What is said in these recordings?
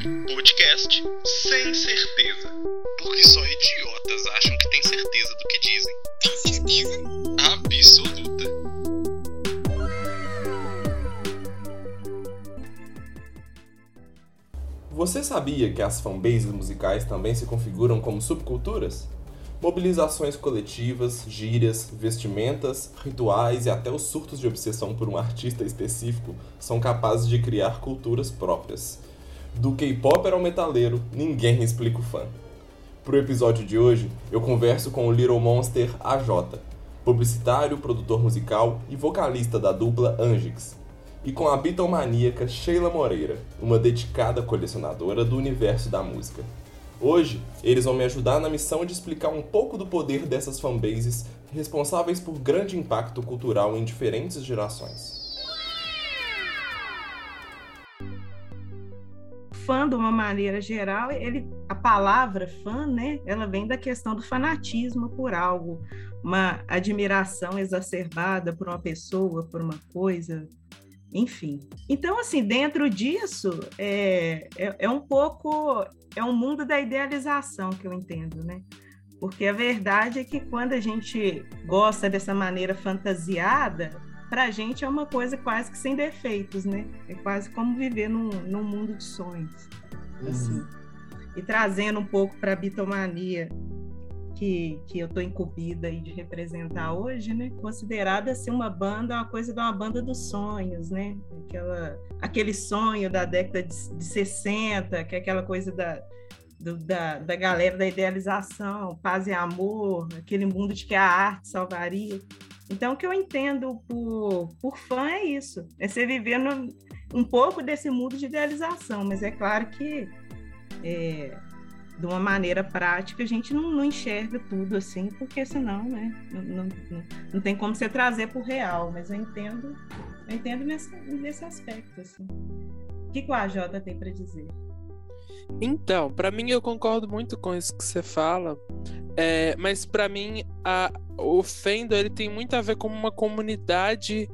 Podcast sem certeza. Porque só idiotas acham que tem certeza do que dizem. Tem certeza? Absoluta. Você sabia que as fanbases musicais também se configuram como subculturas? Mobilizações coletivas, gírias, vestimentas, rituais e até os surtos de obsessão por um artista específico são capazes de criar culturas próprias. Do K-pop ao metaleiro, ninguém explica o fã. Pro episódio de hoje, eu converso com o Little Monster AJ, publicitário, produtor musical e vocalista da dupla Angix, e com a bitomaníaca Sheila Moreira, uma dedicada colecionadora do universo da música. Hoje, eles vão me ajudar na missão de explicar um pouco do poder dessas fanbases responsáveis por grande impacto cultural em diferentes gerações. Fã, de uma maneira geral, ele, a palavra fã, né, ela vem da questão do fanatismo por algo, uma admiração exacerbada por uma pessoa, por uma coisa, enfim. Então, assim, dentro disso, é, é, é, um pouco, é um mundo da idealização que eu entendo, né? Porque a verdade é que quando a gente gosta dessa maneira fantasiada, para a gente é uma coisa quase que sem defeitos, né? É quase como viver num, num mundo de sonhos, assim. Uhum. E trazendo um pouco para a bitomania, que, que eu estou incumbida aí de representar hoje, né? Considerada assim uma banda, uma coisa de uma banda dos sonhos, né? Aquela, aquele sonho da década de, de 60, que é aquela coisa da, do, da, da galera da idealização, paz e amor, aquele mundo de que a arte salvaria. Então, o que eu entendo por, por fã é isso, é você viver no, um pouco desse mundo de idealização, mas é claro que é, de uma maneira prática, a gente não, não, enxerga tudo assim, porque senão, né, não, não, não tem como você trazer para o real, mas eu entendo, eu entendo nesse, nesse aspecto, assim. O que, que o AJ tem para dizer? Então, para mim eu concordo muito com isso que você fala, é, mas para mim a, o Fendo ele tem muito a ver com uma comunidade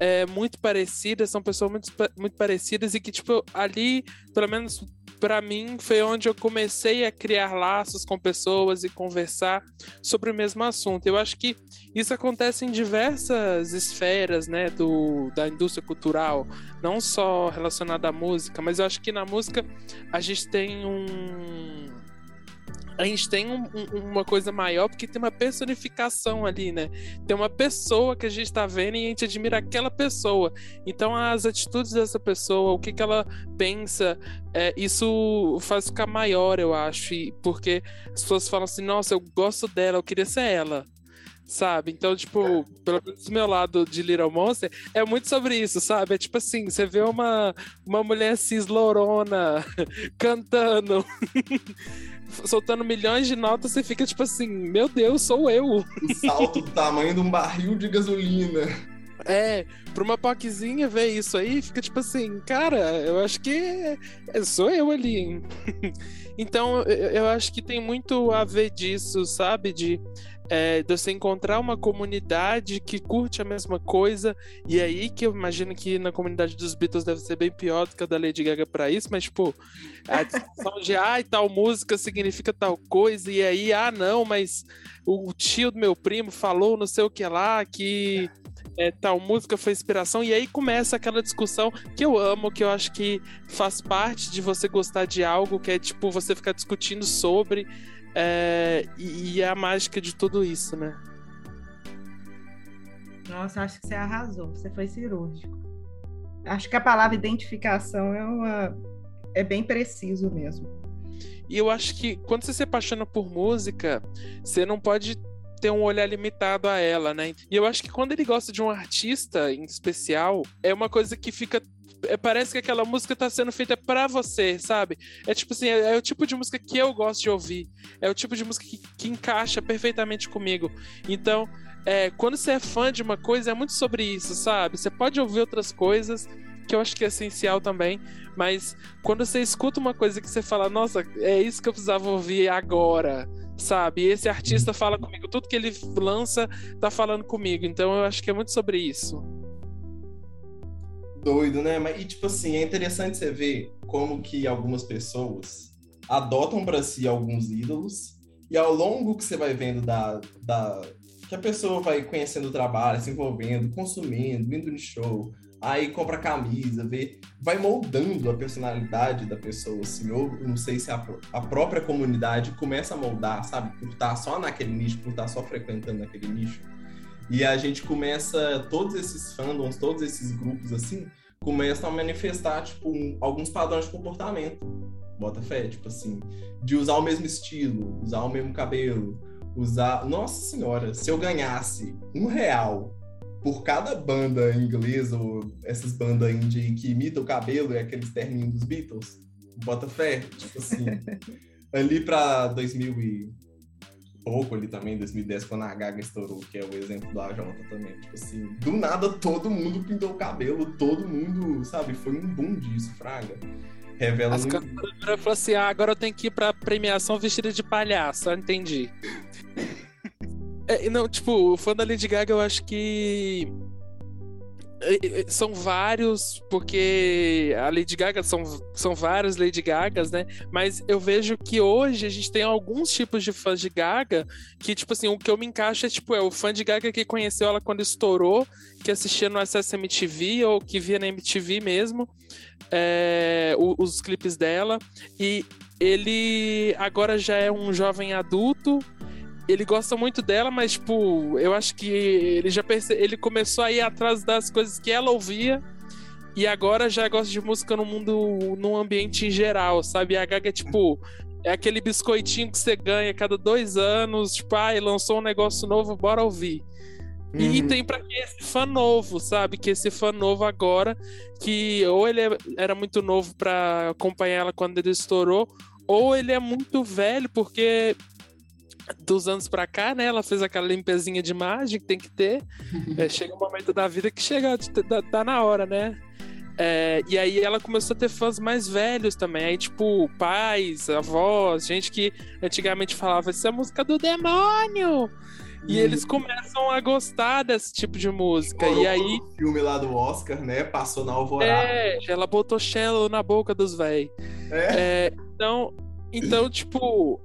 é, muito parecida, são pessoas muito, muito parecidas e que tipo ali, pelo menos para mim foi onde eu comecei a criar laços com pessoas e conversar sobre o mesmo assunto. Eu acho que isso acontece em diversas esferas, né, do, da indústria cultural, não só relacionada à música, mas eu acho que na música a gente tem um a gente tem um, um, uma coisa maior porque tem uma personificação ali, né? Tem uma pessoa que a gente está vendo e a gente admira aquela pessoa. Então, as atitudes dessa pessoa, o que, que ela pensa, é, isso faz ficar maior, eu acho. E, porque as pessoas falam assim: nossa, eu gosto dela, eu queria ser ela sabe? Então, tipo, pelo menos do meu lado de Little Monster, é muito sobre isso, sabe? É tipo assim, você vê uma, uma mulher cis lorona cantando soltando milhões de notas, você fica tipo assim, meu Deus, sou eu. O salto do tamanho de um barril de gasolina. É, pra uma POCzinha ver isso aí, fica tipo assim, cara, eu acho que é, sou eu ali. então, eu acho que tem muito a ver disso, sabe? De é, de você encontrar uma comunidade que curte a mesma coisa, e aí que eu imagino que na comunidade dos Beatles deve ser bem pior do que a da Lady Gaga para isso, mas, tipo, a discussão de, ah, tal música significa tal coisa, e aí, ah, não, mas o tio do meu primo falou não sei o que lá, que é, tal música foi inspiração, e aí começa aquela discussão que eu amo, que eu acho que faz parte de você gostar de algo, que é, tipo, você ficar discutindo sobre. É, e, é a mágica de tudo isso, né? Nossa, acho que você arrasou, você foi cirúrgico. Acho que a palavra identificação é, uma, é bem preciso mesmo. E eu acho que quando você se apaixona por música, você não pode ter um olhar limitado a ela, né? E eu acho que quando ele gosta de um artista em especial, é uma coisa que fica é, parece que aquela música tá sendo feita para você, sabe? É tipo assim, é, é, o tipo de música que eu gosto de ouvir. É o tipo de música que, que encaixa perfeitamente comigo. Então, é, quando você é fã de uma coisa, é muito sobre isso, sabe? Você pode ouvir outras coisas, que eu acho que é essencial também, mas quando você escuta uma coisa que você fala, nossa, é isso que eu precisava ouvir agora, sabe? Esse artista fala comigo, tudo que ele lança tá falando comigo, então eu acho que é muito sobre isso. Doido, né? Mas, e tipo assim, é interessante você ver como que algumas pessoas adotam para si alguns ídolos e ao longo que você vai vendo da, da que a pessoa vai conhecendo o trabalho, se envolvendo, consumindo, indo no show, aí compra camisa, vê, vai moldando a personalidade da pessoa, assim, ou não sei se a, a própria comunidade começa a moldar, sabe, por estar só naquele nicho, por estar só frequentando aquele nicho. E a gente começa, todos esses fandoms, todos esses grupos, assim, começam a manifestar, tipo, um, alguns padrões de comportamento. Bota fé, tipo assim, de usar o mesmo estilo, usar o mesmo cabelo, usar. Nossa senhora, se eu ganhasse um real por cada banda inglesa ou essas bandas indie que imitam o cabelo e aqueles terninhos dos Beatles, bota fé, tipo assim, ali pra 2000 e pouco ali também, 2010, quando a Gaga estourou, que é o exemplo do AJ também. Tipo assim, do nada todo mundo pintou o cabelo, todo mundo, sabe? Foi um boom disso, Fraga. Revela As muito... cantoras falou assim: ah, agora eu tenho que ir pra premiação vestida de palhaço, entendi. É, não, tipo, o fã da Lady Gaga, eu acho que são vários, porque a Lady Gaga são, são vários Lady Gagas, né? Mas eu vejo que hoje a gente tem alguns tipos de fãs de Gaga que, tipo assim, o que eu me encaixo é, tipo, é o fã de Gaga que conheceu ela quando estourou, que assistia no Access MTV ou que via na MTV mesmo, é, os, os clipes dela. E ele agora já é um jovem adulto ele gosta muito dela, mas, tipo, eu acho que ele já perce... ele começou a ir atrás das coisas que ela ouvia e agora já gosta de música no mundo, num ambiente em geral, sabe? A Gaga é tipo. É aquele biscoitinho que você ganha cada dois anos, tipo, ai, ah, lançou um negócio novo, bora ouvir. Uhum. E, tem pra esse fã novo, sabe? Que esse fã novo agora, que ou ele é, era muito novo para acompanhar ela quando ele estourou, ou ele é muito velho, porque dos anos pra cá, né? Ela fez aquela limpezinha de imagem que tem que ter. é, chega um momento da vida que chega, tá, tá na hora, né? É, e aí ela começou a ter fãs mais velhos também. Aí, tipo, pais, avós, gente que antigamente falava, isso é música do demônio! E hum. eles começam a gostar desse tipo de música. e aí. O filme lá do Oscar, né? Passou na alvorada. É, ela botou Shello na boca dos véi. É. é. então, então, tipo,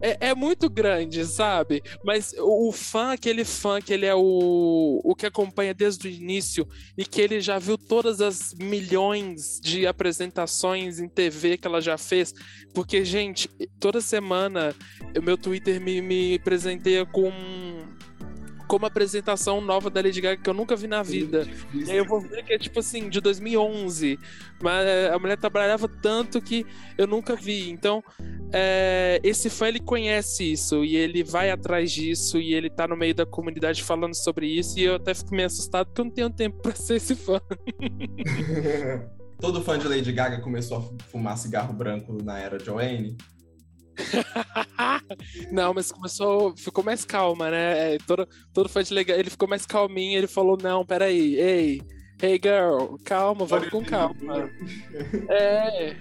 é, é, muito grande, sabe? Mas o, fã, aquele fã que ele é o, o que acompanha desde o início e que ele já viu todas as milhões de apresentações em TV que ela já fez. Porque, gente, toda semana o meu Twitter me, me presenteia com com uma apresentação nova da Lady Gaga que eu nunca vi na vida. E aí eu vou ver que é tipo assim, de 2011. Mas a mulher trabalhava tanto que eu nunca vi. Então, é, esse fã ele conhece isso e ele vai atrás disso e ele tá no meio da comunidade falando sobre isso. E eu até fico meio assustado porque eu não tenho tempo pra ser esse fã. Todo fã de Lady Gaga começou a fumar cigarro branco na era Joanne. não, mas começou, ficou mais calma, né? É, todo, todo fã de legal, ele ficou mais calminho, ele falou, não, peraí, ei, hey girl, calma, vamos com calma. é.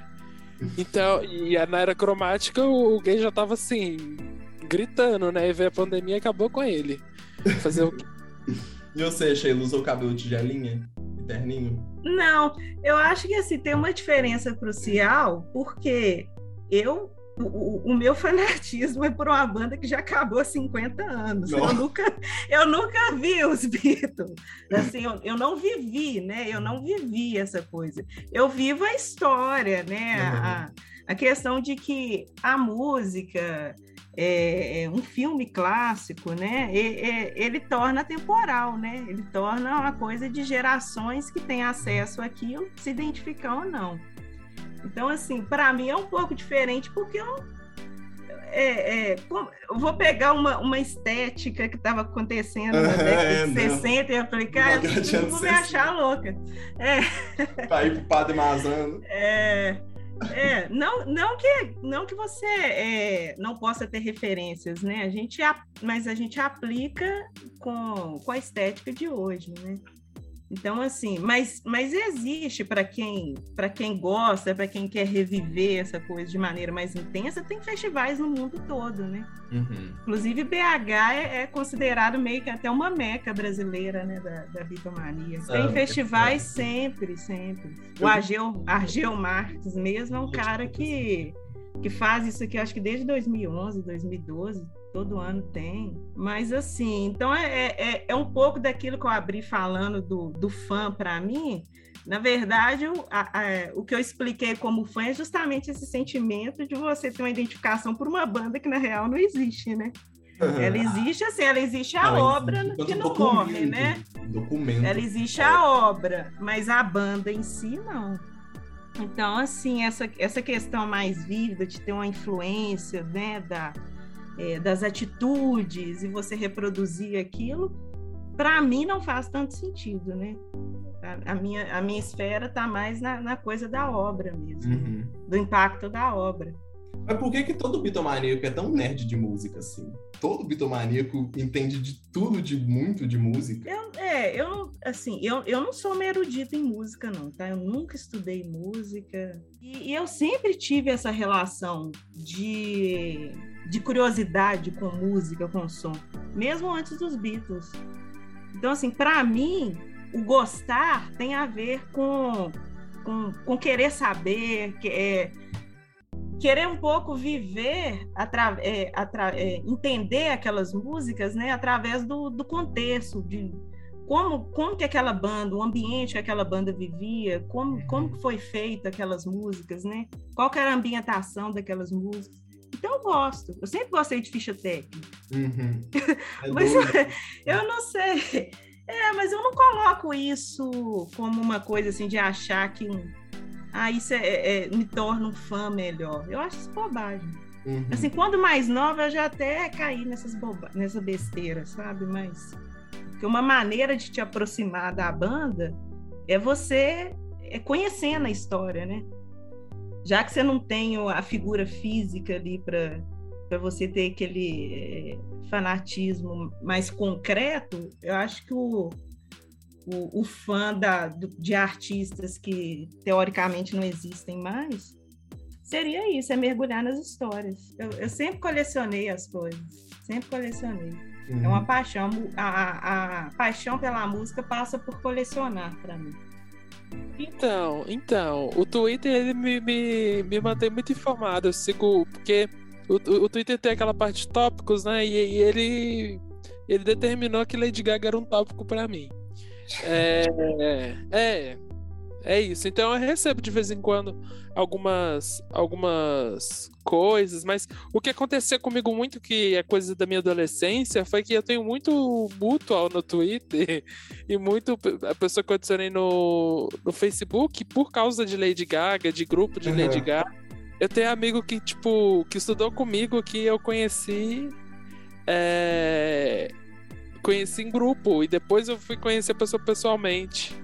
Então, e na era cromática, o, gay já tava assim, gritando, né? E veio a pandemia e acabou com ele. Fazer o E você, Sheila, usou o cabelo tigelinha? Terninho? Não, eu acho que assim, tem uma diferença crucial, porque eu o, o, meu fanatismo é por uma banda que já acabou há 50 anos. Eu nunca, eu nunca vi os Beatles. Assim, eu, eu, não vivi, né? Eu não vivi essa coisa. Eu vivo a história, né? Uhum. A, a questão de que a música, é, é um filme clássico, né? É, ele torna temporal, né? Ele torna uma coisa de gerações que têm acesso àquilo, se identificar ou não. Então, assim, para mim é um pouco diferente, porque eu, é, é, eu vou pegar uma, uma estética que estava acontecendo na década é, de 60 e eu falei, cara, eu vou me achar louca. É. Para ir para o Padre Mazano. É, é, não, não que não que você é, não possa ter referências, né? A gente, mas a gente aplica com, com a estética de hoje, né? Então, assim, mas, mas existe para quem para quem gosta, para quem quer reviver essa coisa de maneira mais intensa, tem festivais no mundo todo, né? Uhum. Inclusive, BH é, é, considerado meio que até uma meca brasileira, né, da, da bitomania. Tem ah, festivais é. sempre, sempre. O Argel, Argel Marques mesmo é um cara que, que faz isso aqui, acho que desde 2011, 2012 todo ano tem. Mas assim, então é, é, é um pouco daquilo que eu abri falando do, do fã para mim. Na verdade, o, a, a, o que eu expliquei como fã é justamente esse sentimento de você ter uma identificação por uma banda que na real não existe, né? Ela existe assim, ela existe a não, obra existe que não morre, né? Documento. Ela existe a obra, mas a banda em si não. Então, assim, essa, essa questão mais vívida de ter uma influência, né, da, é, das atitudes e você reproduzir aquilo, para mim não faz tanto sentido, né? A, a minha, a minha esfera está mais na, na, coisa da obra mesmo, uhum. do impacto da obra. Mas por que que todo bitomaníaco é tão nerd de música assim? Todo bitomaníaco entende de tudo, de muito de música? Eu, é, eu assim, eu, eu não sou uma erudita em música não, tá? Eu nunca estudei música e, e eu sempre tive essa relação de de curiosidade com música, com som, mesmo antes dos Beatles. Então, assim, para mim, o gostar tem a ver com, com, com querer saber, que, é, querer um pouco viver, atra, é, atra, é, entender aquelas músicas né, através do, do contexto, de como, como que aquela banda, o ambiente que aquela banda vivia, como, como foi feita aquelas músicas, né? Qual era a ambientação daquelas músicas. Então eu gosto. Eu sempre gostei de ficha técnica. Uhum. É mas eu, eu não sei. É, mas eu não coloco isso como uma coisa assim de achar que um, ah, isso é, é, é me torna um fã melhor. Eu acho isso bobagem. Uhum. Assim, quando mais nova, eu já até caí nessas boba nessa besteira, sabe? Mas que uma maneira de te aproximar da banda é você é conhecendo a história, né? já que você não tem a figura física ali para para você ter aquele é, fanatismo mais concreto, eu acho que o, o, o fã da, do, de artistas que teoricamente não existem mais seria isso, é mergulhar nas histórias. Eu, eu sempre colecionei as coisas, sempre colecionei. Uhum. É uma uhum. paixão, a, a, a paixão pela música passa por colecionar para mim. Então, então, o Twitter ele me, me, me mantém muito informado. Eu sigo, porque o, o Twitter tem aquela parte de tópicos, né? E, e ele, ele determinou que Lady Gaga era um tópico para mim. É, é, é isso. Então eu recebo de vez em quando algumas, algumas coisas, mas o que acontecia comigo muito, que é coisa da minha adolescência, foi que eu tenho muito mutual no Twitter e muito a pessoa que eu adicionei no, no Facebook por causa de Lady Gaga, de grupo de uhum. Lady Gaga. Eu tenho amigo que, tipo, que estudou comigo, que eu conheci. É, conheci em grupo e depois eu fui conhecer a pessoa pessoalmente.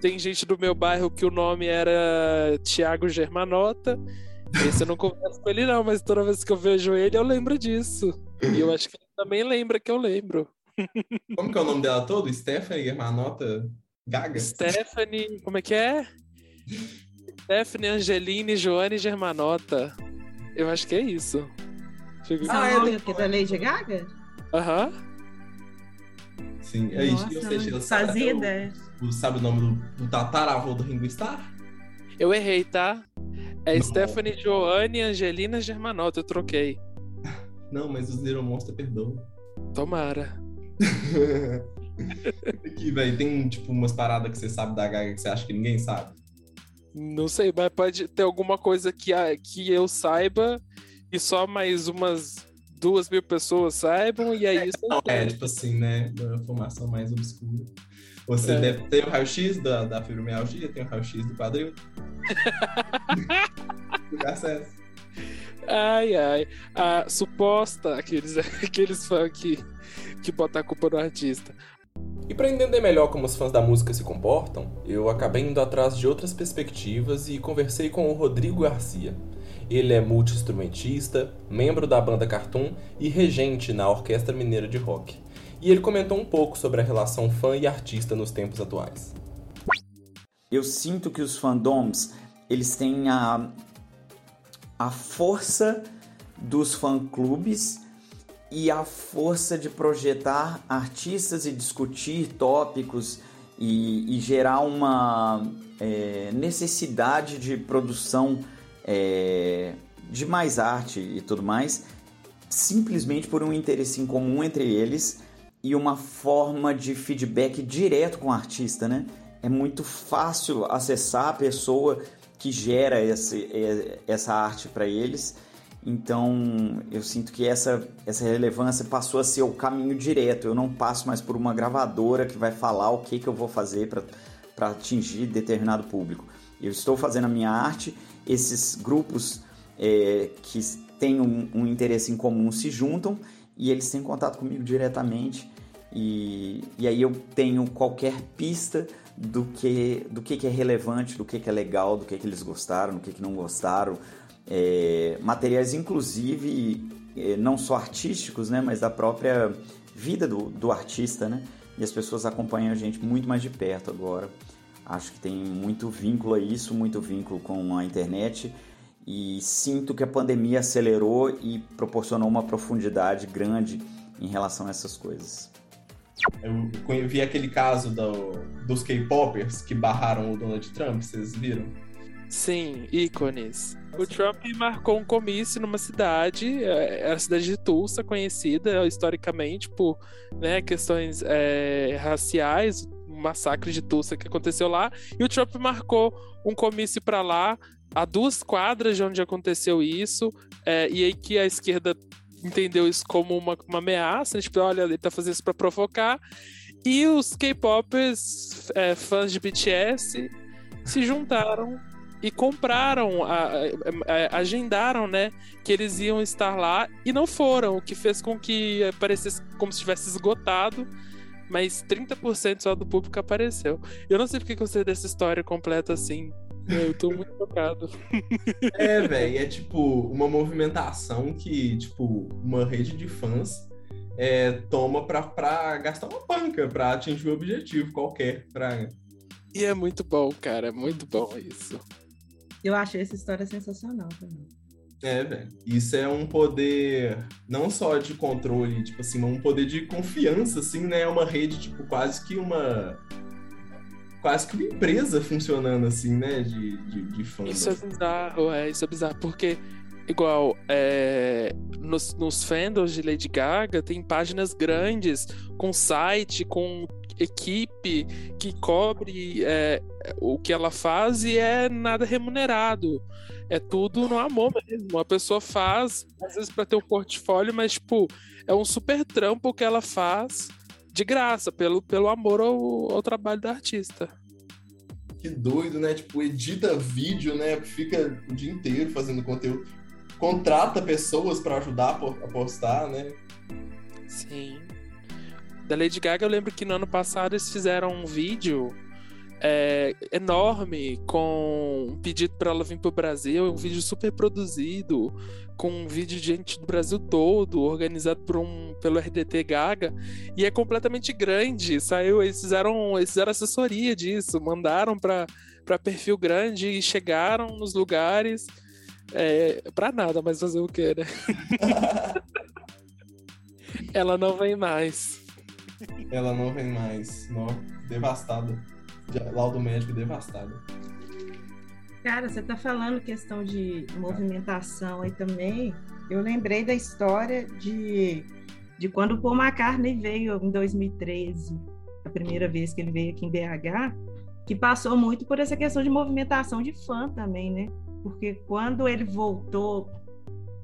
Tem gente do meu bairro que o nome era Tiago Germanota. Esse eu não converso com ele, não, mas toda vez que eu vejo ele, eu lembro disso. E eu acho que ele também lembra que eu lembro. Como que é o nome dela todo? Stephanie Germanota Gaga? Stephanie, como é que é? Stephanie Angeline Joane Germanota. Eu acho que é isso. Ah, é o que da Lady Gaga? Aham. Sim, é isso. Ou seja, fazia ideia. Sabe o nome do, do tataravô do Ringo Starr? Eu errei, tá? É Não. Stephanie Joanne Angelina Germanota, eu troquei. Não, mas os Little Monster perdoam. Tomara. Aqui, velho, tem tipo umas paradas que você sabe da Gaga que você acha que ninguém sabe? Não sei, mas pode ter alguma coisa que, que eu saiba e só mais umas duas mil pessoas saibam, e aí é, isso. É, é, tipo assim, né? Uma informação mais obscura. Você é. deve ter o raio-x da, da fibromialgia, tem o raio-x do quadril. acesso. Ai, ai. A suposta, aqueles, aqueles fãs que, que botam a culpa no artista. E para entender melhor como os fãs da música se comportam, eu acabei indo atrás de outras perspectivas e conversei com o Rodrigo Garcia. Ele é multi-instrumentista, membro da banda Cartoon e regente na Orquestra Mineira de Rock. e ele comentou um pouco sobre a relação fã e artista nos tempos atuais. Eu sinto que os fandoms, eles têm a, a força dos fã-clubes e a força de projetar artistas e discutir tópicos e, e gerar uma é, necessidade de produção é, de mais arte e tudo mais, simplesmente por um interesse em comum entre eles e uma forma de feedback direto com o artista, né? É muito fácil acessar a pessoa que gera esse, é, essa arte para eles. Então, eu sinto que essa, essa relevância passou a ser o caminho direto. Eu não passo mais por uma gravadora que vai falar o que, que eu vou fazer para atingir determinado público. Eu estou fazendo a minha arte, esses grupos é, que têm um, um interesse em comum se juntam e eles têm contato comigo diretamente e, e aí eu tenho qualquer pista do que, do que, que é relevante, do que, que é legal, do que, que eles gostaram, do que, que não gostaram. É, materiais, inclusive, é, não só artísticos, né, mas da própria vida do, do artista, né? E as pessoas acompanham a gente muito mais de perto agora. Acho que tem muito vínculo a isso, muito vínculo com a internet. E sinto que a pandemia acelerou e proporcionou uma profundidade grande em relação a essas coisas. Eu vi aquele caso do, dos K-popers que barraram o Donald Trump, vocês viram? Sim, ícones. O Trump marcou um comício numa cidade, é, a cidade de Tulsa, conhecida historicamente por né, questões é, raciais, um massacre de Tulsa que aconteceu lá, e o Trump marcou um comício para lá, a duas quadras de onde aconteceu isso, é, e aí que a esquerda entendeu isso como uma, uma ameaça, né? tipo, olha, ele tá fazendo isso pra provocar. E os K-popers, é, fãs de BTS, se juntaram e compraram, a, a, a, agendaram, né, que eles iam estar lá e não foram, o que fez com que parecesse como se tivesse esgotado, mas 30% só do público apareceu. Eu não sei porque que eu sei dessa história completa assim, eu tô muito tocado. É, velho, é tipo uma movimentação que, tipo, uma rede de fãs é, toma pra, pra gastar uma banca, pra atingir um objetivo qualquer. Pra... E é muito bom, cara, é muito bom isso. Eu achei essa história sensacional também. É, velho. Isso é um poder não só de controle, tipo assim, mas um poder de confiança, assim, né? É uma rede, tipo, quase que uma quase que uma empresa funcionando assim, né? De, de, de fãs. Isso é bizarro, é, isso é bizarro, porque igual é, nos, nos fandoms de Lady Gaga tem páginas grandes com site, com equipe que cobre é, o que ela faz e é nada remunerado. É tudo no amor mesmo. A pessoa faz, às vezes, para ter um portfólio, mas, tipo, é um super trampo que ela faz de graça, pelo, pelo amor ao, ao trabalho da artista. Que doido, né? Tipo, edita vídeo, né? Fica o dia inteiro fazendo conteúdo. Contrata pessoas para ajudar a postar, né? Sim. Da Lady Gaga, eu lembro que no ano passado eles fizeram um vídeo é, enorme com um pedido para ela vir para o Brasil, um vídeo super produzido, com um vídeo de gente do Brasil todo, organizado por um, pelo RDT Gaga, e é completamente grande. Saiu, eles fizeram, eles fizeram assessoria disso, mandaram para perfil grande e chegaram nos lugares. É, para nada, mas fazer o que, né? Ela não vem mais. Ela não vem mais. Não, devastada laudo médico devastado. Cara, você está falando questão de movimentação aí também. Eu lembrei da história de, de quando o Paul McCartney veio em 2013, a primeira vez que ele veio aqui em BH, que passou muito por essa questão de movimentação de fã também, né? Porque quando ele voltou,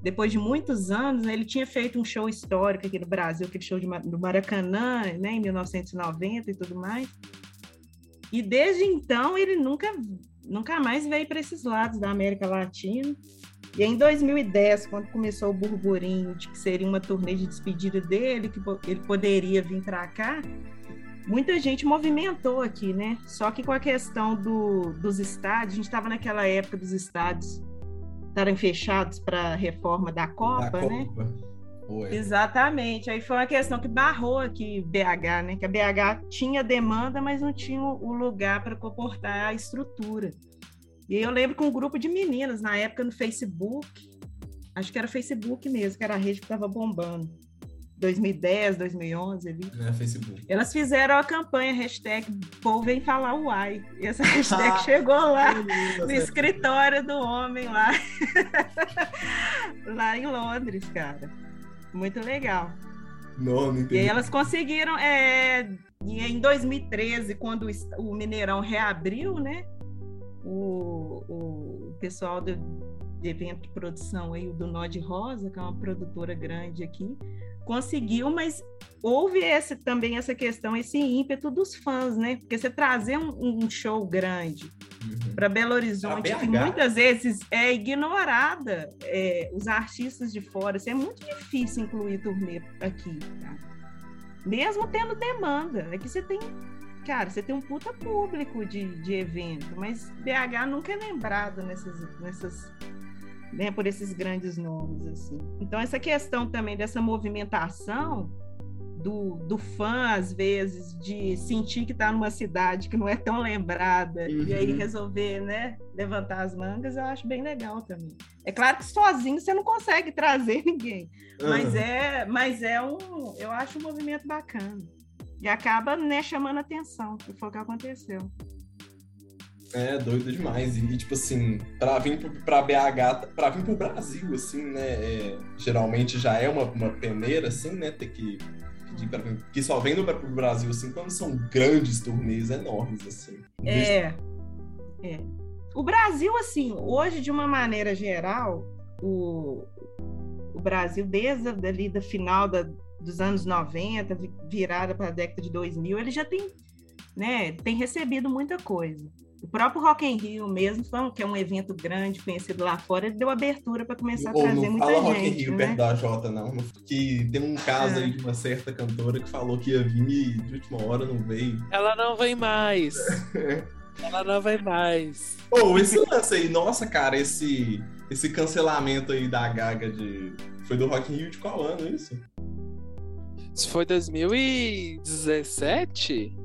depois de muitos anos, né, ele tinha feito um show histórico aqui no Brasil, aquele show do Maracanã, né, em 1990 e tudo mais. E desde então ele nunca, nunca mais veio para esses lados da América Latina. E em 2010, quando começou o burburinho de que seria uma turnê de despedida dele, que ele poderia vir para cá, muita gente movimentou aqui, né? Só que com a questão do, dos estádios, a gente estava naquela época dos estádios estarem fechados para a reforma da Copa, da né? Copa. é. Exatamente. Aí foi uma questão que barrou aqui BH, né? Que a BH tinha demanda, mas não tinha o lugar para comportar a estrutura. E eu lembro que um grupo de meninas, na época no Facebook, acho que era Facebook mesmo, que era a rede que estava bombando. 2010, 2011 ali. É, Facebook. Elas fizeram a campanha hashtag povo vem falar uai. E essa hashtag chegou lá no escritório do homem lá. lá em Londres, cara. Muito legal. Não, não E aí elas conseguiram. É, e em 2013, quando o Mineirão reabriu, né? O, o pessoal do, de evento de produção aí, do Nó de Rosa, que é uma produtora grande aqui, conseguiu, mas houve esse, também essa questão, esse ímpeto dos fãs, né? Porque você trazer um, um show grande uhum. para Belo Horizonte, que muitas vezes é ignorada, é, os artistas de fora, isso é muito difícil incluir turnê aqui, tá? mesmo tendo demanda. É que você tem, cara, você tem um puta público de, de evento, mas BH nunca é lembrado nessas, nessas né, por esses grandes nomes assim. Então essa questão também dessa movimentação do, do fã às vezes de sentir que está numa cidade que não é tão lembrada uhum. e aí uhum. resolver, né, levantar as mangas, eu acho bem legal também. É claro que sozinho você não consegue trazer ninguém, uhum. mas é, mas é um, eu acho um movimento bacana e acaba né chamando atenção, que foi o que aconteceu. É, doido demais. E, tipo assim, pra vir pra BH, pra vir pro Brasil, assim, né? É, geralmente já é uma, uma peneira, assim, né? Ter que pedir pra vir. Que só vem pro Brasil, assim, quando são grandes turnês enormes, assim. É. É. O Brasil, assim, hoje, de uma maneira geral, o, o Brasil, desde ali da final da, dos anos 90, virada para a década de 2000, ele já tem, né, tem recebido muita coisa. O próprio Rock in Rio mesmo, que é um evento grande, conhecido lá fora, ele deu abertura para começar a trazer muita fala gente. Rock in Rio né? perto da Jota, não. Que tem um caso é. aí de uma certa cantora que falou que ia vir e de última hora não veio. Ela não vem mais. Ela não vem mais. Pô, oh, esse lance aí, nossa, cara, esse, esse cancelamento aí da Gaga de. Foi do Rock in Rio de qual ano isso? Isso foi 2017?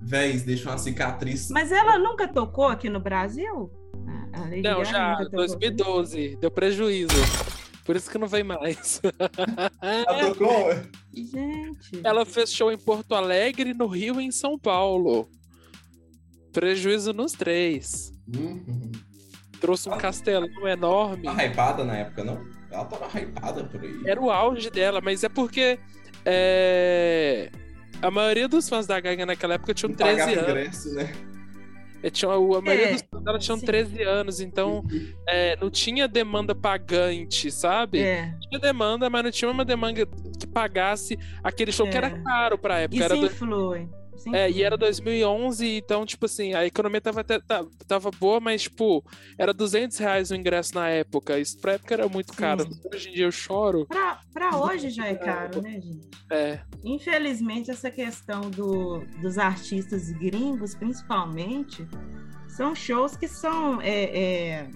Véis, deixa uma cicatriz. Mas ela nunca tocou aqui no Brasil? não, já, 2012. Deu prejuízo. Por isso que não vem mais. Ela tocou? Gente. Ela fez show em Porto Alegre, no Rio e em São Paulo. Prejuízo nos três. Uhum. Trouxe um ela... castelão enorme. Tava hypada na época, não? Ela tava hypada por aí. Era o auge dela, mas é porque. É a maioria dos fãs da Gaga naquela época tinham 13 anos. Ingresso, né? É, tinha, a maioria é, dos fãs dela tinham sim. 13 anos, então uhum. é, não tinha demanda pagante, sabe? É. Tinha demanda, mas não tinha uma demanda que pagasse aquele show que era é. caro pra época. Isso era influi. Do... Sim, é, e era 2011, então, tipo assim, a economia tava, até, tava boa, mas, tipo, era 200 reais o ingresso na época. Isso pra época era muito sim. caro. Hoje em dia eu choro. Pra, pra hoje já é caro, né, gente? É. Infelizmente, essa questão do, dos artistas gringos, principalmente, são shows que são. É, é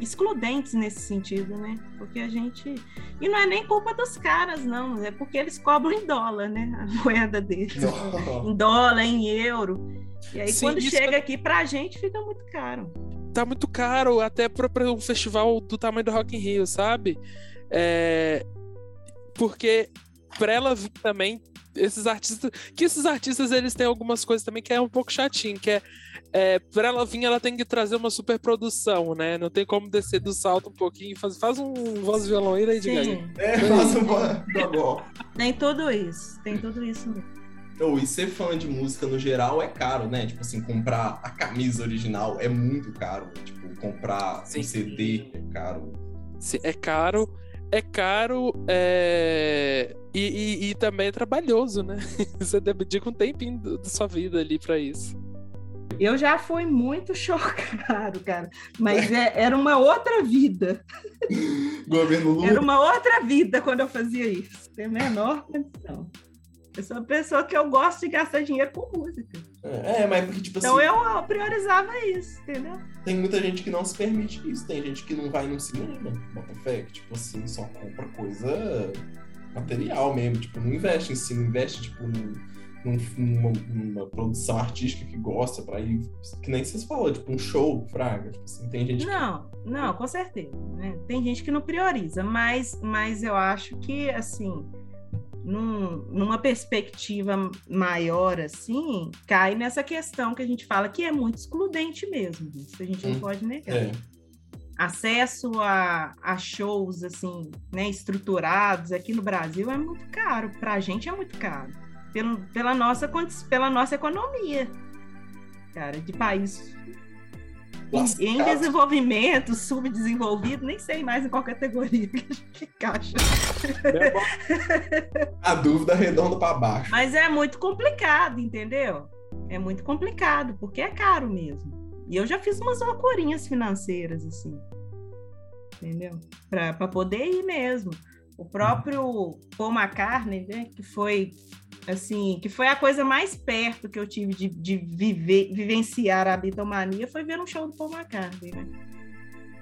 excludentes nesse sentido, né? Porque a gente. E não é nem culpa dos caras, não, é porque eles cobram em dólar, né? A moeda deles. em dólar, em euro. E aí, Sim, quando chega é... aqui, pra gente fica muito caro. Tá muito caro, até para um festival do tamanho do Rock in Rio, sabe? É... Porque para ela vir também esses artistas. Que esses artistas eles têm algumas coisas também que é um pouco chatinho, que é, é pra ela vir, ela tem que trazer uma super produção, né? Não tem como descer do salto um pouquinho. Faz, faz um voz violão aí, Lady Gaga. É, faz um voz Tem tudo isso, tem tudo isso mesmo. Oh, e ser fã de música no geral é caro, né? Tipo assim, comprar a camisa original é muito caro. Tipo, comprar Sim. um CD é caro. É caro é caro é... E, e, e, também é trabalhoso, né? Você dedica um tempinho da sua vida ali para isso. Eu já fui muito chocado, cara. Mas é, era uma outra vida. Governo Lula. Era uma outra vida quando eu fazia isso. Tem a menor condição. Eu sou uma pessoa que eu gosto de gastar dinheiro com música. É, mas porque, tipo Então assim, eu, eu priorizava isso, entendeu? tem muita gente que não se permite isso. Tem gente que não vai no cinema, bota fé, que, tipo assim, só compra coisa material mesmo. Tipo, não investe em si, não investe, tipo, num- numa, numa produção artística que gosta pra ir. Que nem vocês falaram, tipo, um show, Fraga. Tipo assim, tem gente que. Não, não, com certeza. né? Tem gente que não prioriza, mas, mas eu acho que, assim, num- numa perspectiva maior, assim, cai nessa questão que a gente fala que é muito excludente mesmo. Isso a gente não Hum, pode negar. É. Acesso a, a shows, assim, né, estruturados aqui no Brasil é muito caro. Pra gente é muito caro. Pelo, pela, nossa, pela nossa economia, cara, de país em, em desenvolvimento, subdesenvolvido, nem sei mais em qual categoria que a gente encaixa. A dúvida redonda pra baixo. Mas é muito complicado, entendeu? É muito complicado, porque é caro mesmo. E eu já fiz umas loucurinhas financeiras, assim. Entendeu? Para poder ir mesmo. O próprio Paul McCartney, né, que foi assim, que foi a coisa mais perto que eu tive de, de viver, vivenciar a bitomania foi ver um show do Paul McCartney, né?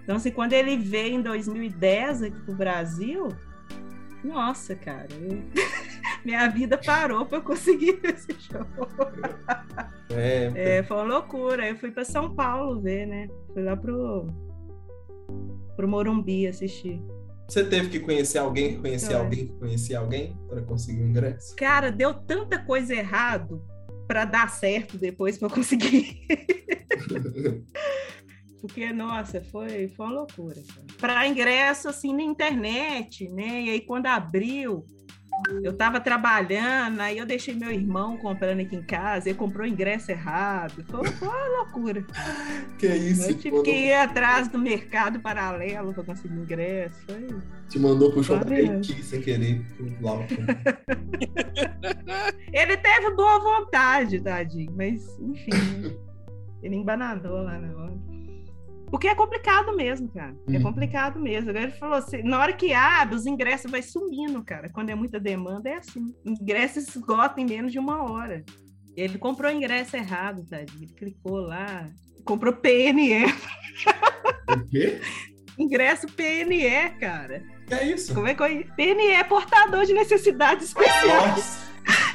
Então, assim, quando ele veio em 2010 aqui pro Brasil, nossa, cara, eu- minha vida parou para eu conseguir ver esse show. É, É, foi uma loucura. Eu fui para São Paulo ver, né? Fui lá pro, pro Morumbi assistir. Você teve que conhecer alguém Foi. alguém que conhecia alguém para conseguir o ingresso? Cara, deu tanta coisa errado para dar certo depois para conseguir. Porque, nossa, foi, foi uma loucura. Para ingresso, assim, na internet, né? E aí, quando abriu, eu tava trabalhando, aí eu deixei meu irmão comprando aqui em casa, ele comprou o ingresso errado. Foi, foi uma loucura. Que isso? Eu tive que ir atrás do mercado paralelo para conseguir ingresso. Foi... te mandou pro. Haiti sem querer. Lá, Ele teve boa vontade, tadinho, mas enfim, né? ele embanadou lá na hora. Porque é complicado mesmo, cara. É Uhum. complicado mesmo. Agora ele falou assim: na hora que abre, os ingressos vai sumindo, cara. Quando é muita demanda, é assim. Ingressos esgotam em menos de uma hora. Ele comprou ingresso errado, tadinho. Ele clicou lá, comprou PNE, o quê? ingresso PNE, cara. Que é isso? Como é que é? PNE, portador de necessidades especiais. Nossa!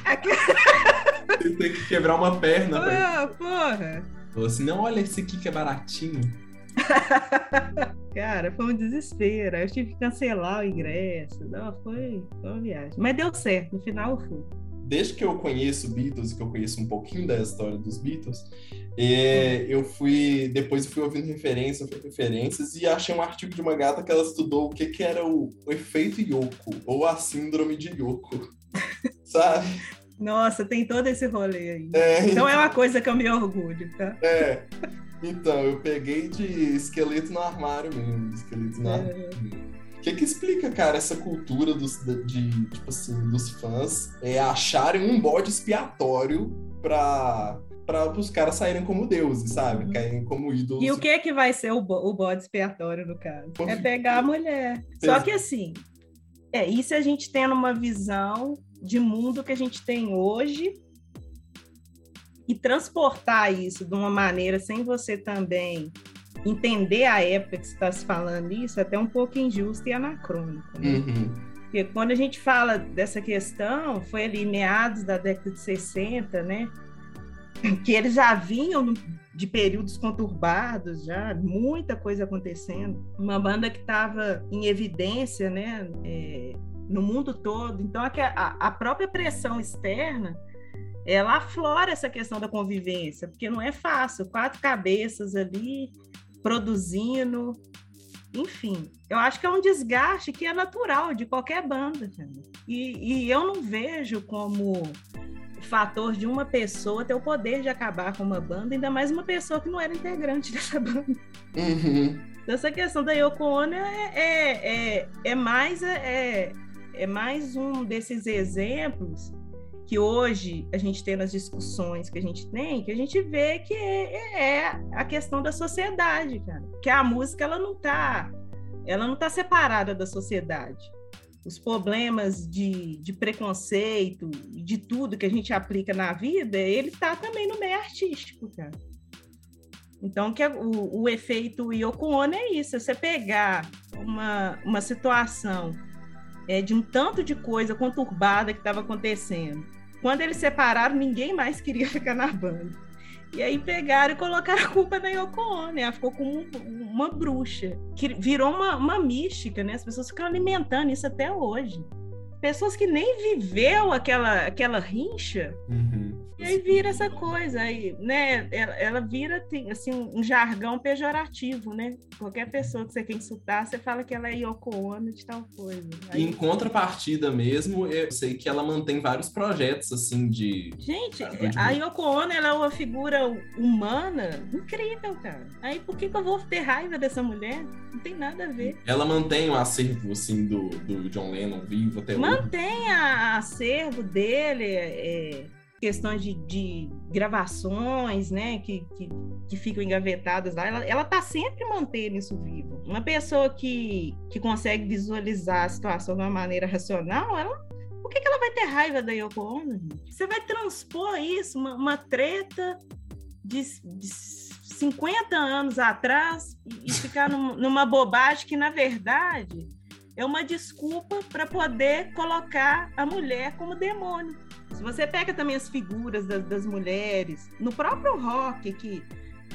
Você tem que quebrar uma perna. Ah, porra. Falou assim, não, olha esse aqui que é baratinho. Cara, foi um desespero. Aí Eu tive que cancelar o ingresso. Não, foi, foi uma viagem. Mas deu certo, no final eu fui. Desde que eu conheço Beatles, que eu conheço um pouquinho da história dos Beatles, é, eu fui, depois eu fui ouvindo referências, referências, e achei um artigo de uma gata que ela estudou o que, que era o, o efeito Yoko, ou a síndrome de Yoko. Sabe? Nossa, tem todo esse rolê aí. É, Então é uma coisa que eu me orgulho, tá? É. Então, eu peguei de esqueleto no armário mesmo. Esqueleto no armário. É. O que que explica, cara, essa cultura dos, de, tipo assim, dos fãs é acharem um bode expiatório pra, pra os caras saírem como deuses, sabe? Uhum. Caírem como ídolos. E o que é que vai ser o, bo- o bode expiatório, no caso? É pegar a mulher. Só que assim, é isso a gente tendo uma visão de mundo que a gente tem hoje e transportar isso de uma maneira sem você também entender a época que está se falando isso, é até um pouco injusto e anacrônico. Né? Uhum. Porque quando a gente fala dessa questão, foi ali meados da década de 60, né? Que eles já vinham de períodos conturbados, já muita coisa acontecendo. Uma banda que estava em evidência, né? é, no mundo todo. Então, a- a própria pressão externa ela aflora essa questão da convivência, porque não é fácil. Quatro cabeças ali produzindo, enfim, eu acho que é um desgaste que é natural de qualquer banda. E, e eu não vejo como o fator de uma pessoa ter o poder de acabar com uma banda, ainda mais uma pessoa que não era integrante dessa banda. Uhum. Então, essa questão da Yoko Ono é, é, é, é mais, é, é mais um desses exemplos que hoje a gente tem nas discussões que a gente tem, que a gente vê que é, é a questão da sociedade, cara. Que a música ela não tá, ela não tá separada da sociedade. os problemas de, de preconceito, de tudo que a gente aplica na vida, ele está também no meio artístico, cara. Então, que é o, o efeito Yoko Ono é isso, é você pegar uma, uma situação é, de um tanto de coisa conturbada que estava acontecendo. Quando eles separaram, ninguém mais queria ficar na banda. E aí pegaram e colocaram a culpa na Yoko Ono. Ela ficou como uma bruxa. Que virou uma, uma mística, né? As pessoas ficam alimentando isso até hoje. Pessoas que nem viveu aquela, aquela rincha. Uhum. E aí vira essa coisa, aí, né? Ela, ela vira tem, assim, um jargão pejorativo, né? Qualquer pessoa que você quer insultar, você fala que ela é Yoko Ono de tal coisa. Aí... Em contrapartida mesmo, eu sei que ela mantém vários projetos, assim, de... Gente, a Yoko Ono, ela é uma figura humana incrível, cara. Aí por que, que eu vou ter raiva dessa mulher? Não tem nada a ver. Ela mantém o acervo, assim, do, do John Lennon vivo até mantém hoje? Mantém a acervo dele, é questões de, de gravações, né, que, que, que, ficam engavetadas lá, ela, ela tá sempre mantendo isso vivo. Uma pessoa que, que consegue visualizar a situação de uma maneira racional, ela, por que, que ela vai ter raiva da Yoko Ono? Você vai transpor isso, uma, uma treta de, de 50 anos atrás e, e ficar num, numa bobagem que, na verdade, é uma desculpa para poder colocar a mulher como demônio. Se você pega também as figuras das, das mulheres, no próprio rock, que,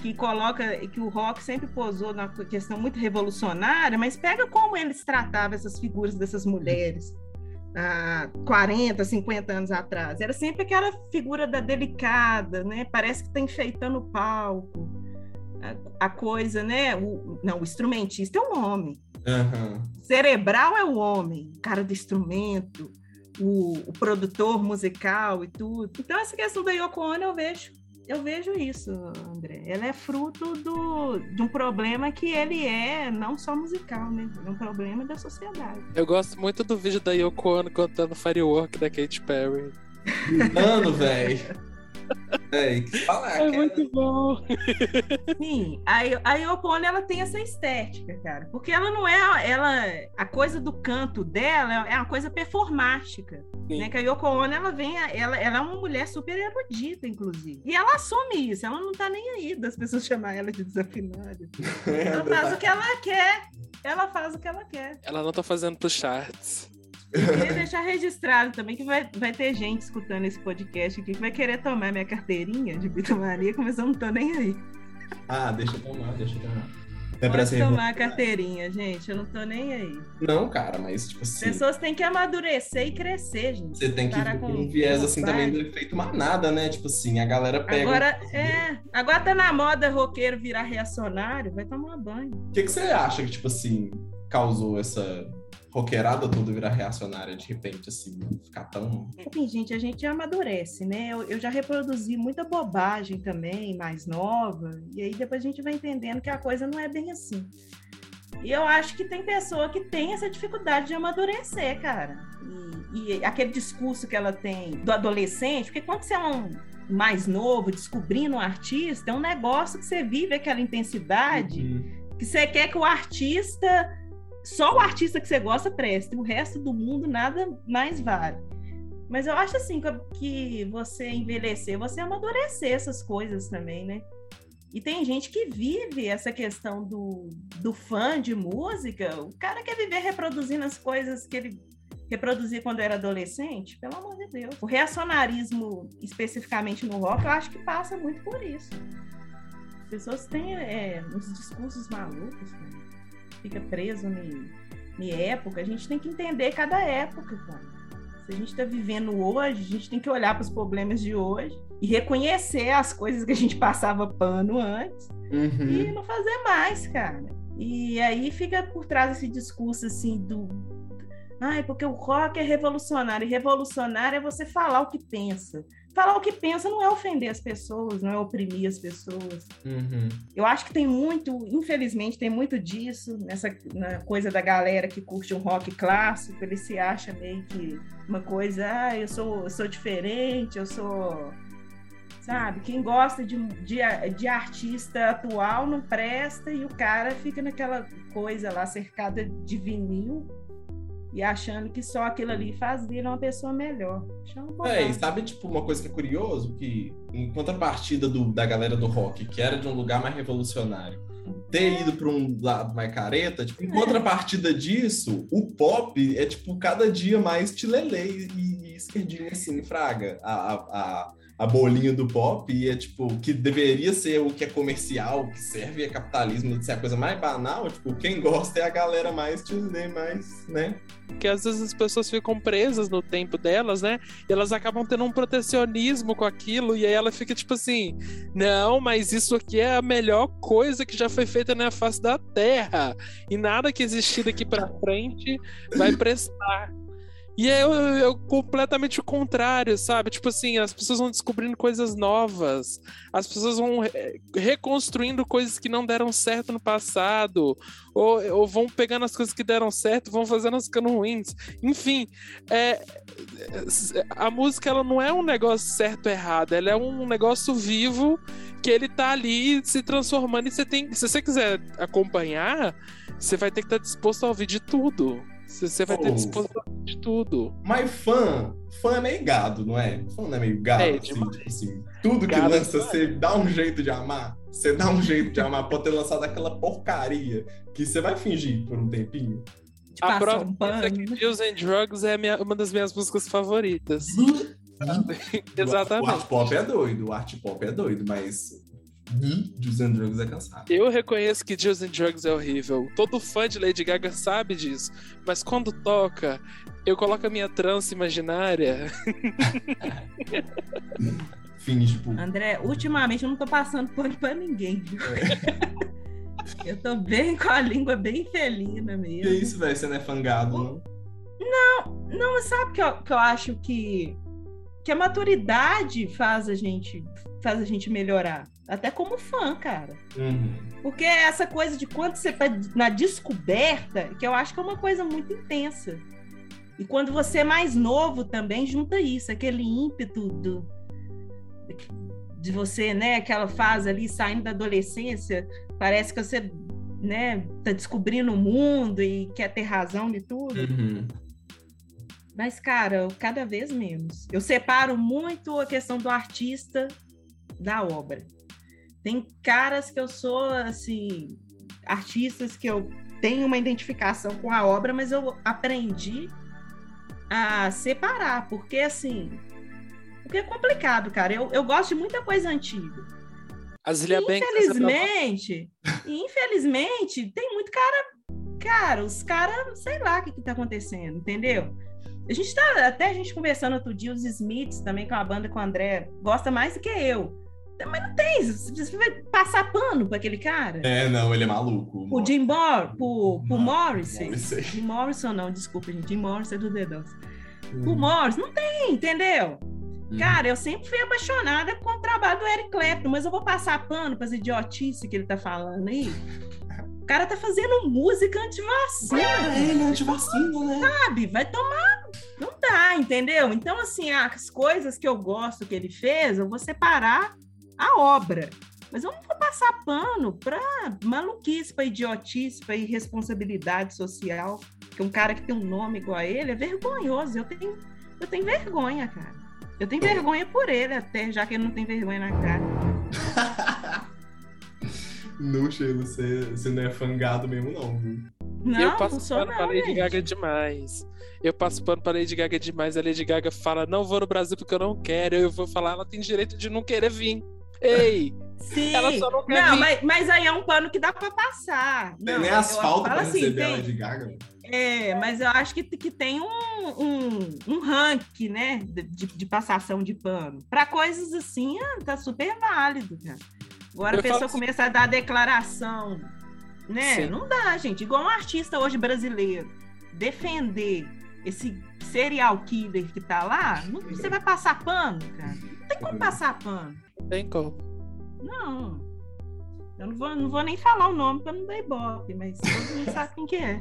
que coloca, que o rock sempre posou na questão muito revolucionária, mas pega como eles tratavam essas figuras dessas mulheres há 40, 50 anos atrás. Era sempre aquela figura da delicada, né? Parece que está enfeitando o palco. A, a coisa, né? O, não, o instrumentista é um homem. Uhum. Cerebral é o homem, cara do instrumento o, o, produtor musical e tudo. Então, essa questão da Yoko Ono eu vejo. Eu vejo isso, André. Ela é fruto do, de um problema que ele é não só musical, né? É um problema da sociedade. Eu gosto muito do vídeo da Yoko Ono cantando Firework da Katy Perry. Mano, velho. É, que falar, é muito bom. Sim, a, a Yoko Ono, ela tem essa estética, cara. Porque ela não é. Ela, a coisa do canto dela é uma coisa performática. Né? Que a Yoko Ono, ela vem. Ela, ela é uma mulher super erudita, inclusive. E ela assume isso. Ela não tá nem aí das pessoas chamar ela de desafinada. ela faz o que ela quer. Ela faz o que ela quer. Ela não tá fazendo pro charts. Queria deixar registrado também que vai, vai ter gente escutando esse podcast aqui que vai querer tomar minha carteirinha de bitomania, mas eu não tô nem aí. Ah, deixa eu tomar, deixa eu tomar. É Pode tomar a carteirinha, gente. Eu não tô nem aí. Não, cara, mas tipo assim. Pessoas têm que amadurecer e crescer, gente. Você tem que ir com um viés assim também do efeito manada, né? Tipo assim, a galera pega. Agora, é. Agora tá na moda roqueiro virar reacionário, vai tomar banho. O que, que você acha que, tipo assim, causou essa roqueirada toda virar reacionária de repente, assim, ficar tão. Enfim, gente, a gente amadurece, né? Eu, eu, já reproduzi muita bobagem também, mais nova, e aí depois a gente vai entendendo que a coisa não é bem assim. E eu acho que tem pessoa que tem essa dificuldade de amadurecer, cara. E, e aquele discurso que ela tem do adolescente, porque quando você é um mais novo, descobrindo um artista, é um negócio que você vive aquela intensidade, uhum. que você quer que o artista só o artista que você gosta presta, o resto do mundo nada mais vale. Mas eu acho assim que você envelhecer, você amadurecer essas coisas também, né? E tem gente que vive essa questão do, do fã de música. O cara quer viver reproduzindo as coisas que ele reproduzia quando era adolescente. Pelo amor de Deus. O reacionarismo, especificamente no rock, eu acho que passa muito por isso. As pessoas têm é, uns discursos malucos, né? Fica preso em época, a gente tem que entender cada época, cara. Se a gente está vivendo hoje, a gente tem que olhar para os problemas de hoje e reconhecer as coisas que a gente passava pano antes uhum. e não fazer mais, cara. E aí fica por trás esse discurso assim do Ai, porque o rock é revolucionário. E revolucionário é você falar o que pensa falar o que pensa não é ofender as pessoas, não é oprimir as pessoas. Uhum. Eu acho que tem muito, infelizmente, tem muito disso nessa coisa da galera que curte um rock clássico, ele se acha meio que uma coisa, ah, eu sou, eu sou diferente, eu sou. Sabe? Quem gosta de, de, de artista atual não presta e o cara fica naquela coisa lá cercada de vinil e achando que só aquilo ali faz dele uma pessoa melhor. É, e sabe, tipo, uma coisa que é curioso? Que em contrapartida do, da galera do rock, que era de um lugar mais revolucionário, ter ido para um lado mais careta, tipo, em contrapartida disso, o pop é, tipo, cada dia mais tilelê e, e esquerdinho assim, fraga. A, a, a, a bolinha do pop e é, tipo, que deveria ser o que é comercial, o que serve é capitalismo, de ser a coisa mais banal, tipo, quem gosta é a galera mais tilelê, mais, né? que às vezes as pessoas ficam presas no tempo delas, né? E elas acabam tendo um protecionismo com aquilo, e aí ela fica tipo assim: não, mas isso aqui é a melhor coisa que já foi feita na face da Terra, e nada que existir daqui para frente vai prestar. E é, é, completamente o contrário, sabe? Tipo assim, as pessoas vão descobrindo coisas novas, as pessoas vão re reconstruindo coisas que não deram certo no passado, ou, ou, vão pegando as coisas que deram certo, vão fazendo as ficando ruins. Enfim, é, a música ela não é um negócio certo ou errado, ela é um negócio vivo que ele tá ali se transformando e você tem, se você quiser acompanhar, você vai ter que estar disposto a ouvir de tudo. Você vai ter disposição de tudo. Mas fã, fã é meio gado, não é? Fã não é meio gado, é, assim, tipo assim. Tudo que gado lança, você dá um jeito de amar. Você dá um jeito de amar. Pode ter lançado aquela porcaria que você vai fingir por um tempinho. A prova um é que Pills and Drugs é minha, uma das minhas músicas favoritas. Exatamente. O art pop é doido, o art pop é doido, mas Juice and Drugs é cansado. Eu reconheço que Juice and Drugs é horrível. Todo fã de Lady Gaga sabe disso. Mas quando toca, eu coloco a minha trança imaginária. Finge, tipo. André, ultimamente eu não tô passando pano pra ninguém. É. eu tô bem com a língua bem felina mesmo. Que isso, velho? Você não é fangado, não? Não, não, sabe que eu, que eu acho que, que a maturidade faz a gente faz a gente melhorar até como fã, cara. Uhum. Porque é essa coisa de quando você tá na descoberta, que eu acho que é uma coisa muito intensa. E quando você é mais novo também, junta isso, aquele ímpeto do, de você, né, aquela fase ali saindo da adolescência, parece que você, né, tá descobrindo o mundo e quer ter razão de tudo. Uhum. Mas, cara, cada vez menos. Eu separo muito a questão do artista da obra. Tem caras que eu sou, assim, artistas que eu tenho uma identificação com a obra, mas eu aprendi a separar, porque, assim, porque é complicado, cara. Eu, eu gosto de muita coisa antiga. As Ilha Infelizmente, infelizmente, tem muito cara. Cara, os caras, sei lá o que, que tá acontecendo, entendeu? A gente tá até a gente conversando outro dia, os Smiths também, com é a banda com o André, gosta mais do que eu. Mas não tem, você vai passar pano para aquele cara? É, não, ele é maluco. O Jim Mor pro, pro Morrison. Jim Morrison não, desculpa, gente. Jim Morrison é do The Doors. Hum. O Morrison, não tem, entendeu? Hum. Cara, eu sempre fui apaixonada com o trabalho do Eric Clapton, mas eu vou passar pano para essa idiotice que ele tá falando aí. O cara tá fazendo música anti-vacina. É, ele é anti-vacina, né? Sabe? Vai tomar. Não dá, entendeu? Então, assim, as coisas que eu gosto que ele fez, eu vou separar a obra. Mas eu não vou passar pano para maluquice, para idiotice, para irresponsabilidade social. Que um cara que tem um nome igual a ele é vergonhoso. Eu tenho, eu tenho vergonha, cara. Eu tenho vergonha por ele até, já que ele não tem vergonha na cara. no, Sheila, você, você não é fangado mesmo, não, viu? Não, eu passo pano pra Lady gente. Gaga demais. Eu passo pano pra Lady Gaga demais. A Lady Gaga fala: não vou no Brasil porque eu não quero. Eu vou falar: ela tem direito de não querer vir. Ei! Sim. Ela só não quer não, vir. mas, mas aí é um pano que dá para passar. Tem Não, nem asfalto pra assim, receber tem- ela de Gaga. É, mas eu acho que, que tem um, um, um ranking, né, de, de passação de pano. Para coisas assim, ah, tá super válido, cara. Agora Eu a pessoa assim- começa a dar declaração, né? Sim. Não dá, gente. Igual um artista hoje brasileiro defender esse serial killer que tá lá, não- você vai passar pano, cara. Não tem como passar pano. Tem como. Não. Eu não vou, não vou nem falar o nome para não dar ibope, mas todo mundo sabe quem que é.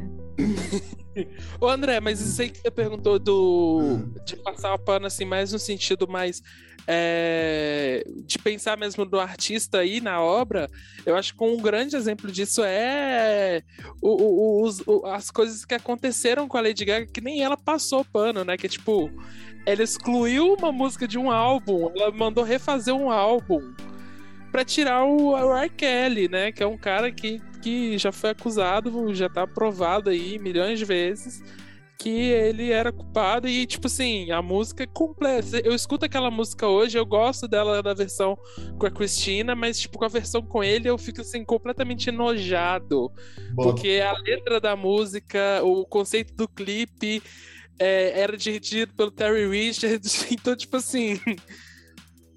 Ô André, mas isso aí que você perguntou do Hum. de passar o pano assim, mais no sentido mais é, de pensar mesmo do artista aí na obra, eu acho que um grande exemplo disso é o, o, os, o, as coisas que aconteceram com a Lady Gaga, que nem ela passou pano, né? Que é tipo, ela excluiu uma música de um álbum, ela mandou refazer um álbum para tirar o, o R. Kelly, né? Que é um cara que, que já foi acusado, já tá aprovado aí milhões de vezes que ele era culpado e, tipo assim, a música é completa. Eu escuto aquela música hoje, eu gosto dela da versão com a Cristina, mas, tipo, com a versão com ele eu fico, assim, completamente enojado. Porque a letra da música, o conceito do clipe é, era dirigido pelo Terry Richards, então, tipo assim...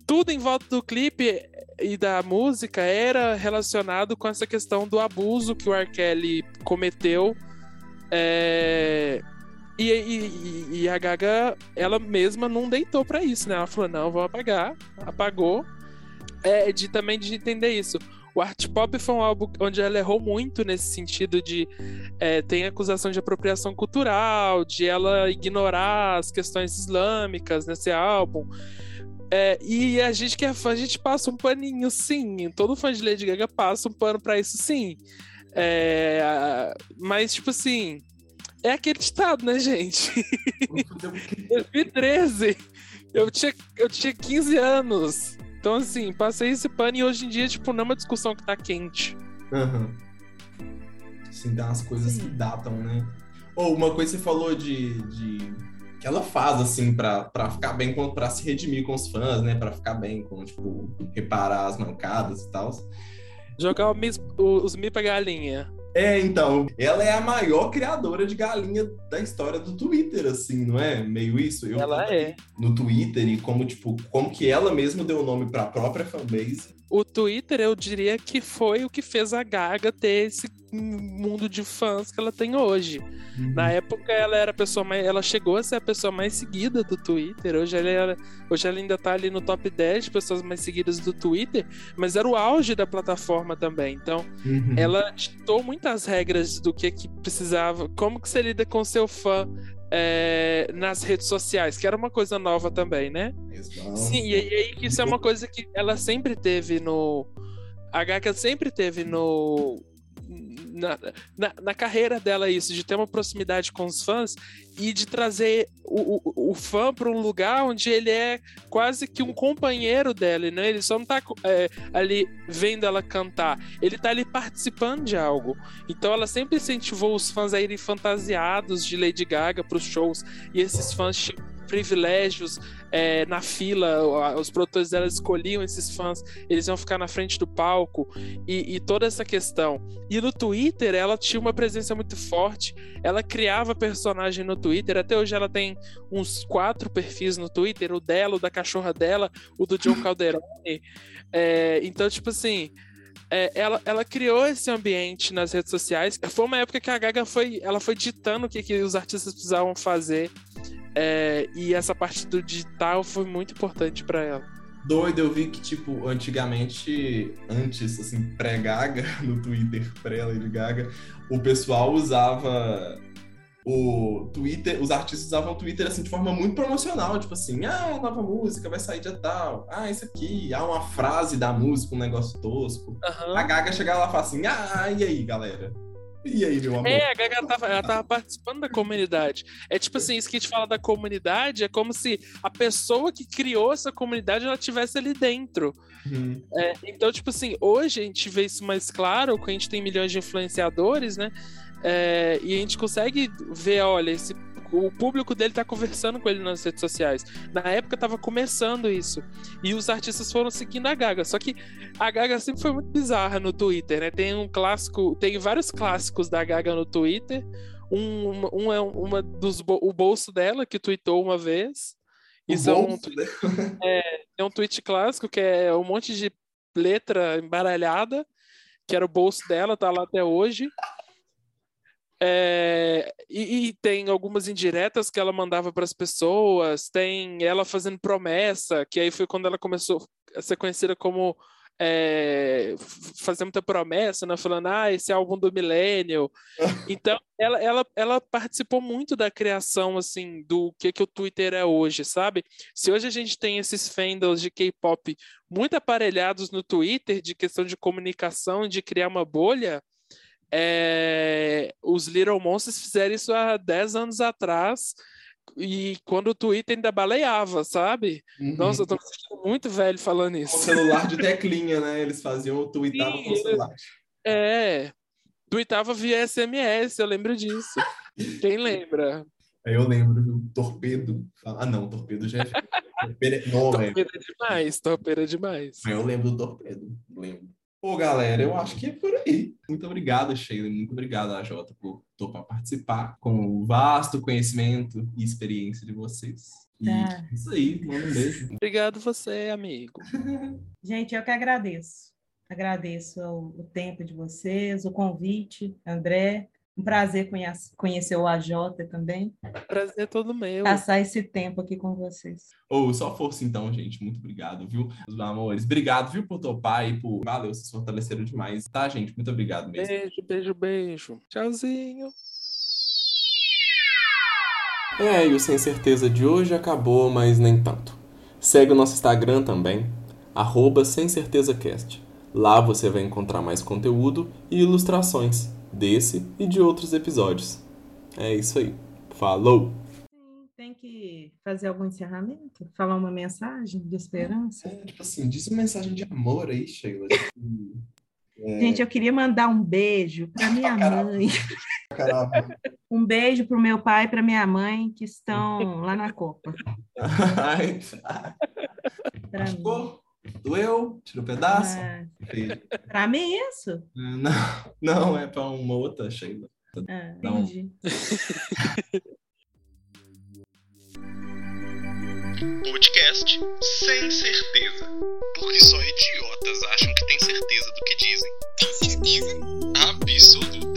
Tudo em volta do clipe e da música era relacionado com essa questão do abuso que o R. Kelly cometeu é, e, e, e, a Gaga, ela mesma não deitou para isso, né? Ela falou, não, vou apagar. Apagou. É de também de entender isso. O Art Pop foi um álbum onde ela errou muito nesse sentido de é, tem acusação de apropriação cultural, de ela ignorar as questões islâmicas nesse álbum. É, e a gente que é fã, a gente passa um paninho, sim. Todo fã de Lady Gaga passa um pano para isso, sim. É, mas, tipo assim, é aquele estado, né, gente? 2013. Eu tinha, eu tinha 15 anos. Então, assim, passei esse pano e hoje em dia, tipo, não é uma discussão que tá quente. Aham. Uhum. Assim, dá umas coisas Sim. que datam, né? Ou uma coisa que você falou de, de que ela faz, assim, pra, pra ficar bem, com, pra se redimir com os fãs, né? Pra ficar bem com, tipo, reparar as mancadas e tal. Jogar o mis, os mi pra galinha. É, então, ela é a maior criadora de galinha da história do Twitter, assim, não é? Meio isso. Eu ela é. No Twitter e como, tipo, como que ela mesma deu o nome para a própria fanbase o Twitter, eu diria que foi o que fez a Gaga ter esse mundo de fãs que ela tem hoje. Uhum. Na época, ela era a pessoa mais. Ela chegou a ser a pessoa mais seguida do Twitter. Hoje ela, era, hoje ela ainda tá ali no top 10 de pessoas mais seguidas do Twitter, mas era o auge da plataforma também. Então, uhum. ela ditou muitas regras do que, que precisava, como que você lida com seu fã é, nas redes sociais, que era uma coisa nova também, né? Exato. Sim, e aí isso é uma coisa que ela sempre teve no. A Gaga sempre teve no na, na, na, carreira dela isso, de ter uma proximidade com os fãs e de trazer o, o, o fã para um lugar onde ele é quase que um companheiro dela, né? Ele só não está é, ali vendo ela cantar, ele está ali participando de algo. Então ela sempre incentivou os fãs a irem fantasiados de Lady Gaga para os shows e esses fãs privilégios é, na fila, os produtores dela escolhiam esses fãs, eles iam ficar na frente do palco e, e, toda essa questão. E no Twitter ela tinha uma presença muito forte, ela criava personagem no Twitter, até hoje ela tem uns quatro perfis no Twitter, o dela, o da cachorra dela, o do John Calderone. É, então, tipo assim. É, ela, ela criou esse ambiente nas redes sociais. Foi uma época que a Gaga foi, ela foi ditando o que, que os artistas precisavam fazer é, e essa parte do digital foi muito importante para ela. Doido, eu vi que, tipo, antigamente, antes, assim, pré-Gaga, no Twitter, pré-Lady Gaga, o pessoal usava o Twitter, os artistas usavam o Twitter assim de forma muito promocional, tipo assim, ah, nova música vai sair dia tal, ah, isso aqui, ah, uma frase da música, um negócio tosco. Uhum. A Gaga chegava lá e falava assim, ah, e aí, galera? E aí, meu amor? É, a Gaga tava, ela tava participando da comunidade. É tipo assim, isso que a gente fala da comunidade é como se a pessoa que criou essa comunidade ela tivesse ali dentro. Uhum. É, então, tipo assim, hoje a gente vê isso mais claro, que a gente tem milhões de influenciadores, né? É, e a gente consegue ver, olha, esse o público dele tá conversando com ele nas redes sociais. Na época tava começando isso. E os artistas foram seguindo a Gaga. Só que a Gaga sempre foi muito bizarra no Twitter, né? Tem um clássico, tem vários clássicos da Gaga no Twitter. Um, um é uma dos o bolso dela que tweetou uma vez. Isso é um, é, é um tweet clássico que é um monte de letra embaralhada, que era o bolso dela, tá lá até hoje. É, e, e, tem algumas indiretas que ela mandava para as pessoas, tem ela fazendo promessa, que aí foi quando ela começou a ser conhecida como é, fazer muita promessa, né? Falando, ah, esse é álbum do milênio. então, ela, ela, ela participou muito da criação, assim, do que, que o Twitter é hoje, sabe? Se hoje a gente tem esses fandoms de K-pop muito aparelhados no Twitter, de questão de comunicação, de criar uma bolha, é, os Little Monsters fizeram isso há 10 anos atrás, e quando o Twitter ainda baleava, sabe? Uhum. Nossa, eu tô muito velho falando isso. Com celular de teclinha, né? Eles faziam o tweetava com celular. É, tweetava via SMS, eu lembro disso. Quem lembra? Eu lembro do Torpedo. Ah, não, Torpedo já é. torpedo é... Não, torpedo é demais, Torpedo é demais. Eu lembro do Torpedo, lembro. Pô, galera, eu acho que é por aí. Muito obrigado, Sheila. Muito obrigado, AJ, por topar participar com o vasto conhecimento e experiência de vocês. E tá. é isso aí, manda um beijo. Obrigado você, amigo. Gente, eu que agradeço. Agradeço o, o tempo de vocês, o convite, André. Um prazer conhece, conhecer o AJ também. Prazer é todo meu. Passar esse tempo aqui com vocês. Ou oh, só força então, gente. Muito obrigado, viu? Os amores. Obrigado, viu, por topar e por. Valeu, vocês fortaleceram demais. Tá, gente? Muito obrigado mesmo. Beijo, beijo, beijo. Tchauzinho. É, e o Sem Certeza de hoje acabou, mas nem tanto. Segue o nosso Instagram também, arroba Sem Certeza Cast. Lá você vai encontrar mais conteúdo e ilustrações desse e de outros episódios. É isso aí. Falou! Tem que fazer algum encerramento? Falar uma mensagem de esperança? É, tipo assim, diz uma mensagem de amor aí, Sheila. É... Gente, eu queria mandar um beijo para minha mãe. Caramba. Um beijo para o meu pai e para minha mãe que estão lá na Copa. Ai, Machucou? Doeu? Tira um pedaço? É. Pra mim é isso? Ah, não, não é para uma outra, Sheila. É, ah, entendi. Podcast sem certeza. Porque só idiotas acham que têm certeza do que dizem. Tem certeza? Absoluta.